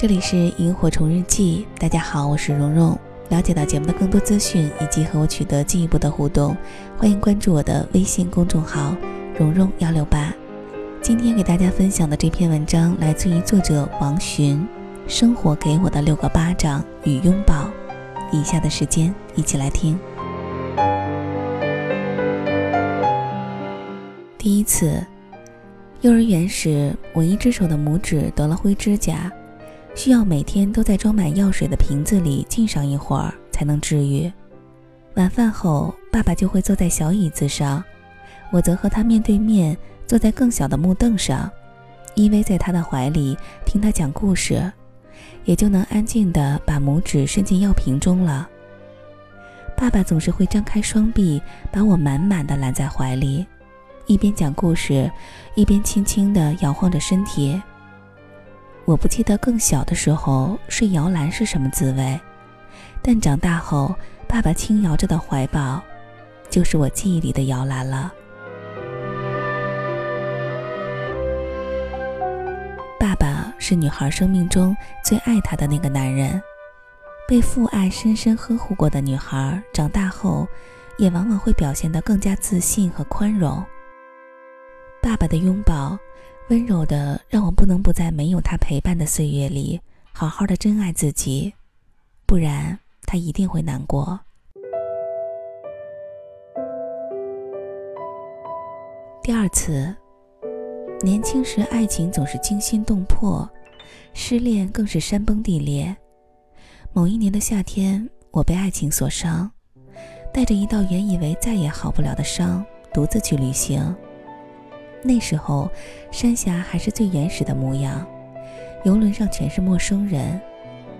这里是萤火虫日记，大家好，我是蓉蓉。了解到节目的更多资讯以及和我取得进一步的互动，欢迎关注我的微信公众号“蓉蓉幺六八”。今天给大家分享的这篇文章来自于作者王寻，《生活给我的六个巴掌与拥抱》。以下的时间，一起来听。第一次，幼儿园时，我一只手的拇指得了灰指甲。需要每天都在装满药水的瓶子里浸上一会儿才能治愈。晚饭后，爸爸就会坐在小椅子上，我则和他面对面坐在更小的木凳上，依偎在他的怀里听他讲故事，也就能安静地把拇指伸进药瓶中了。爸爸总是会张开双臂，把我满满的揽在怀里，一边讲故事，一边轻轻地摇晃着身体。我不记得更小的时候睡摇篮是什么滋味，但长大后爸爸轻摇着的怀抱，就是我记忆里的摇篮了。爸爸是女孩生命中最爱她的那个男人，被父爱深深呵护过的女孩，长大后也往往会表现得更加自信和宽容。爸爸的拥抱。温柔的，让我不能不在没有他陪伴的岁月里，好好的珍爱自己，不然他一定会难过。第二次，年轻时爱情总是惊心动魄，失恋更是山崩地裂。某一年的夏天，我被爱情所伤，带着一道原以为再也好不了的伤，独自去旅行。那时候，山峡还是最原始的模样，游轮上全是陌生人，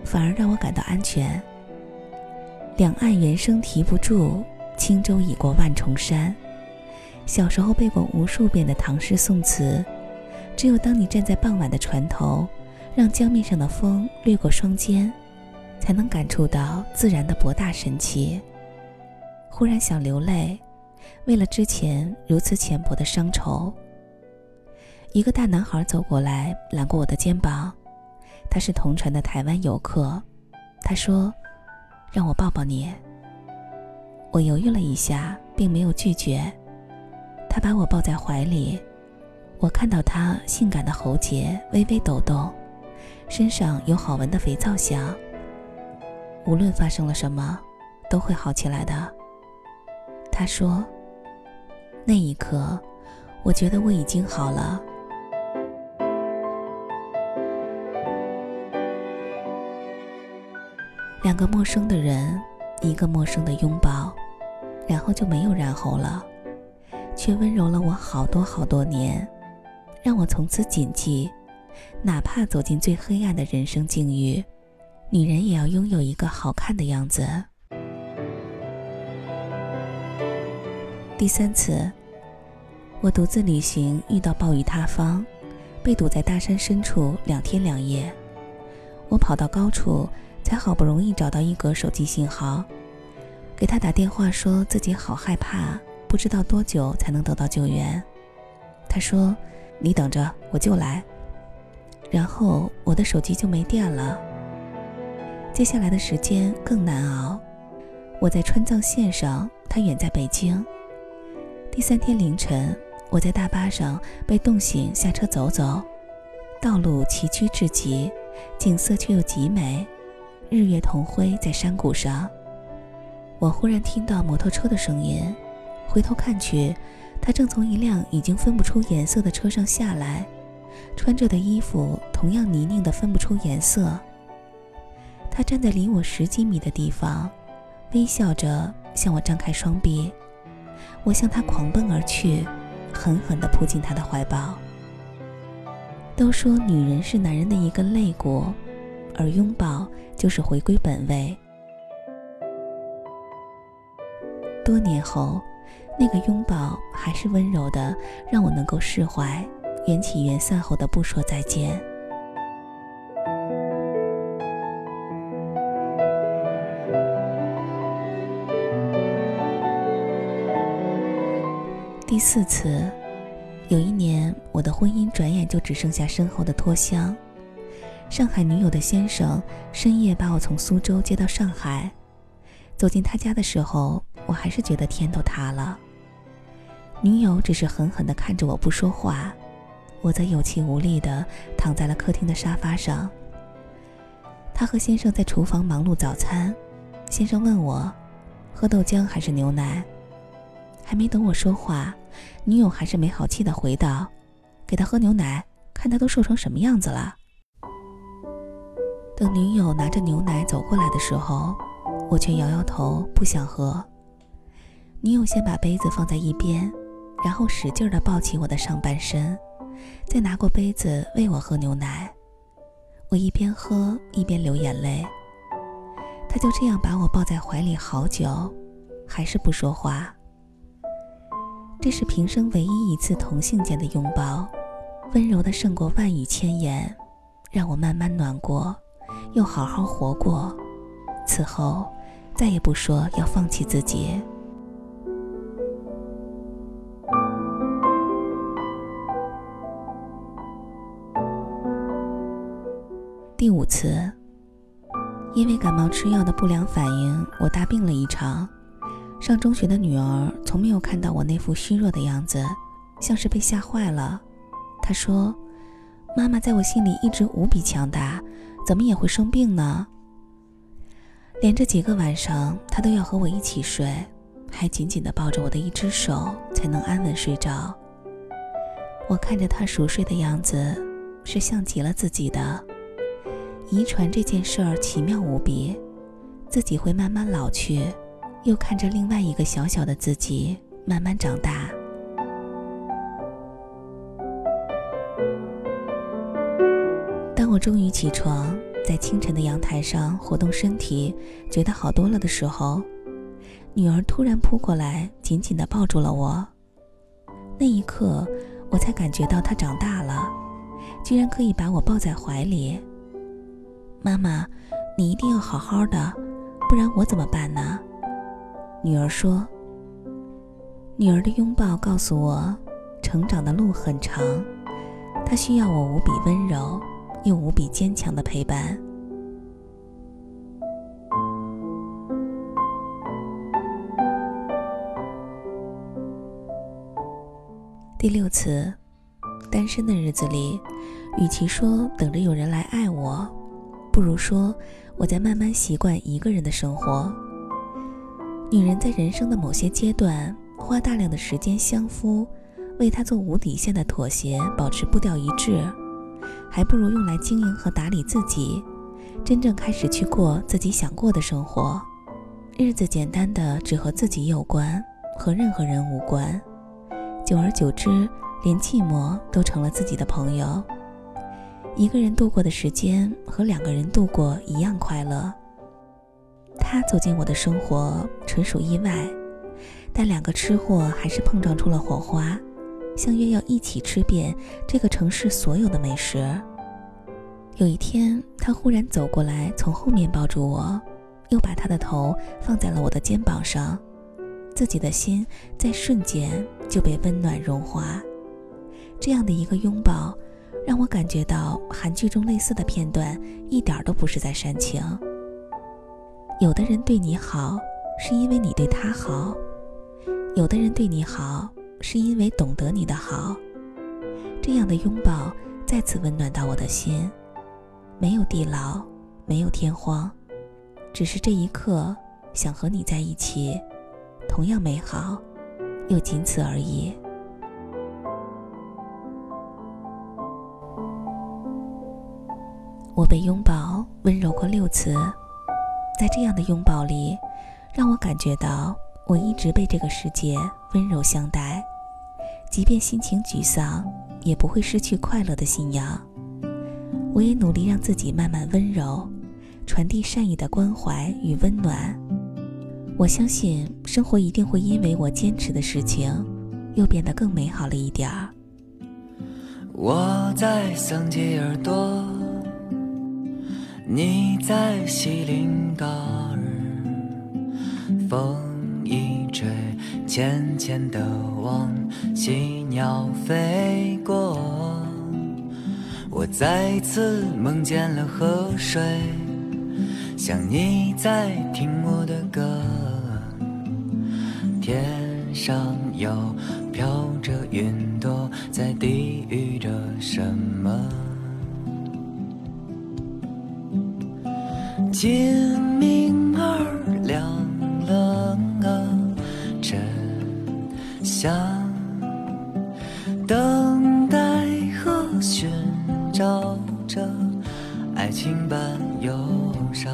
反而让我感到安全。两岸猿声啼不住，轻舟已过万重山。小时候背过无数遍的唐诗宋词，只有当你站在傍晚的船头，让江面上的风掠过双肩，才能感触到自然的博大神奇。忽然想流泪，为了之前如此浅薄的伤愁。一个大男孩走过来，揽过我的肩膀。他是同船的台湾游客。他说：“让我抱抱你。”我犹豫了一下，并没有拒绝。他把我抱在怀里，我看到他性感的喉结微微抖动，身上有好闻的肥皂香。无论发生了什么，都会好起来的。他说：“那一刻，我觉得我已经好了。”两个陌生的人，一个陌生的拥抱，然后就没有然后了，却温柔了我好多好多年，让我从此谨记：哪怕走进最黑暗的人生境遇，女人也要拥有一个好看的样子。第三次，我独自旅行遇到暴雨塌方，被堵在大山深处两天两夜，我跑到高处。才好不容易找到一格手机信号，给他打电话，说自己好害怕，不知道多久才能得到救援。他说：“你等着，我就来。”然后我的手机就没电了。接下来的时间更难熬，我在川藏线上，他远在北京。第三天凌晨，我在大巴上被冻醒，下车走走，道路崎岖至极，景色却又极美。日月同辉在山谷上，我忽然听到摩托车的声音，回头看去，他正从一辆已经分不出颜色的车上下来，穿着的衣服同样泥泞的分不出颜色。他站在离我十几米的地方，微笑着向我张开双臂，我向他狂奔而去，狠狠地扑进他的怀抱。都说女人是男人的一个肋骨。而拥抱就是回归本位。多年后，那个拥抱还是温柔的，让我能够释怀，缘起缘散后的不说再见。第四次，有一年，我的婚姻转眼就只剩下身后的拖箱。上海女友的先生深夜把我从苏州接到上海，走进他家的时候，我还是觉得天都塌了。女友只是狠狠地看着我不说话，我则有气无力地躺在了客厅的沙发上。他和先生在厨房忙碌早餐，先生问我，喝豆浆还是牛奶？还没等我说话，女友还是没好气地回道：“给他喝牛奶，看他都瘦成什么样子了。”等女友拿着牛奶走过来的时候，我却摇摇头，不想喝。女友先把杯子放在一边，然后使劲地抱起我的上半身，再拿过杯子喂我喝牛奶。我一边喝一边流眼泪。他就这样把我抱在怀里好久，还是不说话。这是平生唯一一次同性间的拥抱，温柔的胜过万语千言，让我慢慢暖过，又好好活过。此后，再也不说要放弃自己。第五次，因为感冒吃药的不良反应，我大病了一场。上中学的女儿从没有看到我那副虚弱的样子，像是被吓坏了。她说：“妈妈在我心里一直无比强大，怎么也会生病呢？”连着几个晚上，他都要和我一起睡，还紧紧地抱着我的一只手，才能安稳睡着。我看着他熟睡的样子，是像极了自己的。遗传这件事儿奇妙无比，自己会慢慢老去，又看着另外一个小小的自己慢慢长大。终于起床，在清晨的阳台上活动身体，觉得好多了的时候，女儿突然扑过来，紧紧地抱住了我。那一刻，我才感觉到她长大了，居然可以把我抱在怀里。妈妈，你一定要好好的，不然我怎么办呢？女儿说。女儿的拥抱告诉我，成长的路很长，她需要我无比温柔又无比坚强的陪伴。第六次，单身的日子里，与其说等着有人来爱我。不如说，我在慢慢习惯一个人的生活。女人在人生的某些阶段，花大量的时间相夫，为他做无底线的妥协，保持步调一致，还不如用来经营和打理自己，真正开始去过自己想过的生活。日子简单的，只和自己有关，和任何人无关。久而久之，连寂寞都成了自己的朋友。一个人度过的时间和两个人度过一样快乐。他走进我的生活纯属意外，但两个吃货还是碰撞出了火花，相约要一起吃遍这个城市所有的美食。有一天，他忽然走过来，从后面抱住我，又把他的头放在了我的肩膀上，自己的心在瞬间就被温暖融化。这样的一个拥抱。让我感觉到韩剧中类似的片段一点都不是在煽情。有的人对你好，是因为你对他好；有的人对你好，是因为懂得你的好。这样的拥抱再次温暖到我的心，没有地牢，没有天荒，只是这一刻想和你在一起，同样美好，又仅此而已。我被拥抱温柔过六次，在这样的拥抱里，让我感觉到我一直被这个世界温柔相待，即便心情沮丧，也不会失去快乐的信仰。我也努力让自己慢慢温柔，传递善意的关怀与温暖。我相信生活一定会因为我坚持的事情，又变得更美好了一点儿。我在桑吉尔多。你在锡林嘎尔，风一吹，浅浅的往，喜鸟飞过。我再次梦见了河水，像你在听我的歌。天上又飘着云朵，在低语着什么？今明儿亮了啊，真相，爱情般忧伤。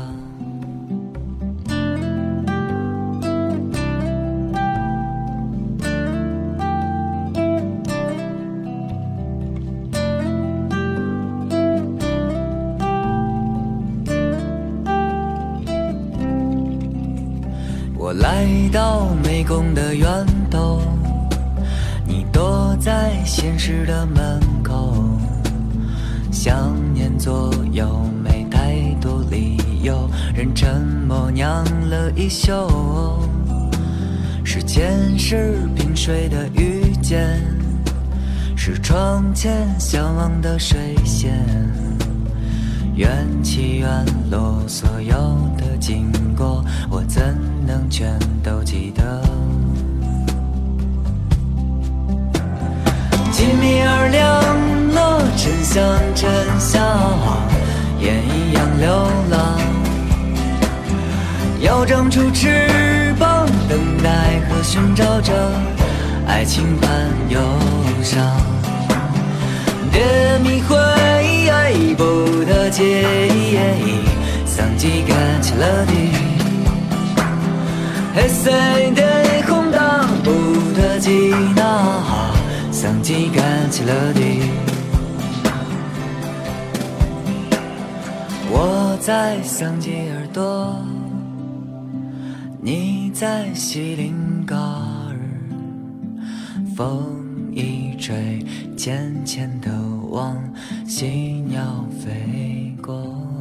我来到湄公的源头，你躲在现实的门，想念左右没太多理由，任沉默酿了一宿。是前世萍水的遇见，是窗前相望的水仙，缘起缘落，所有的经过，我怎？能全都记得。金明儿亮，真相真相，烟一样流浪。要长出翅膀，等待和寻找着爱情般忧伤。蝶迷回，不得解，桑吉干起了地。黑色的空荡，不得吉那，桑吉干起了地。我在桑吉尔多，你在西林嘎尔，风一吹，浅浅的往，喜鸟飞过。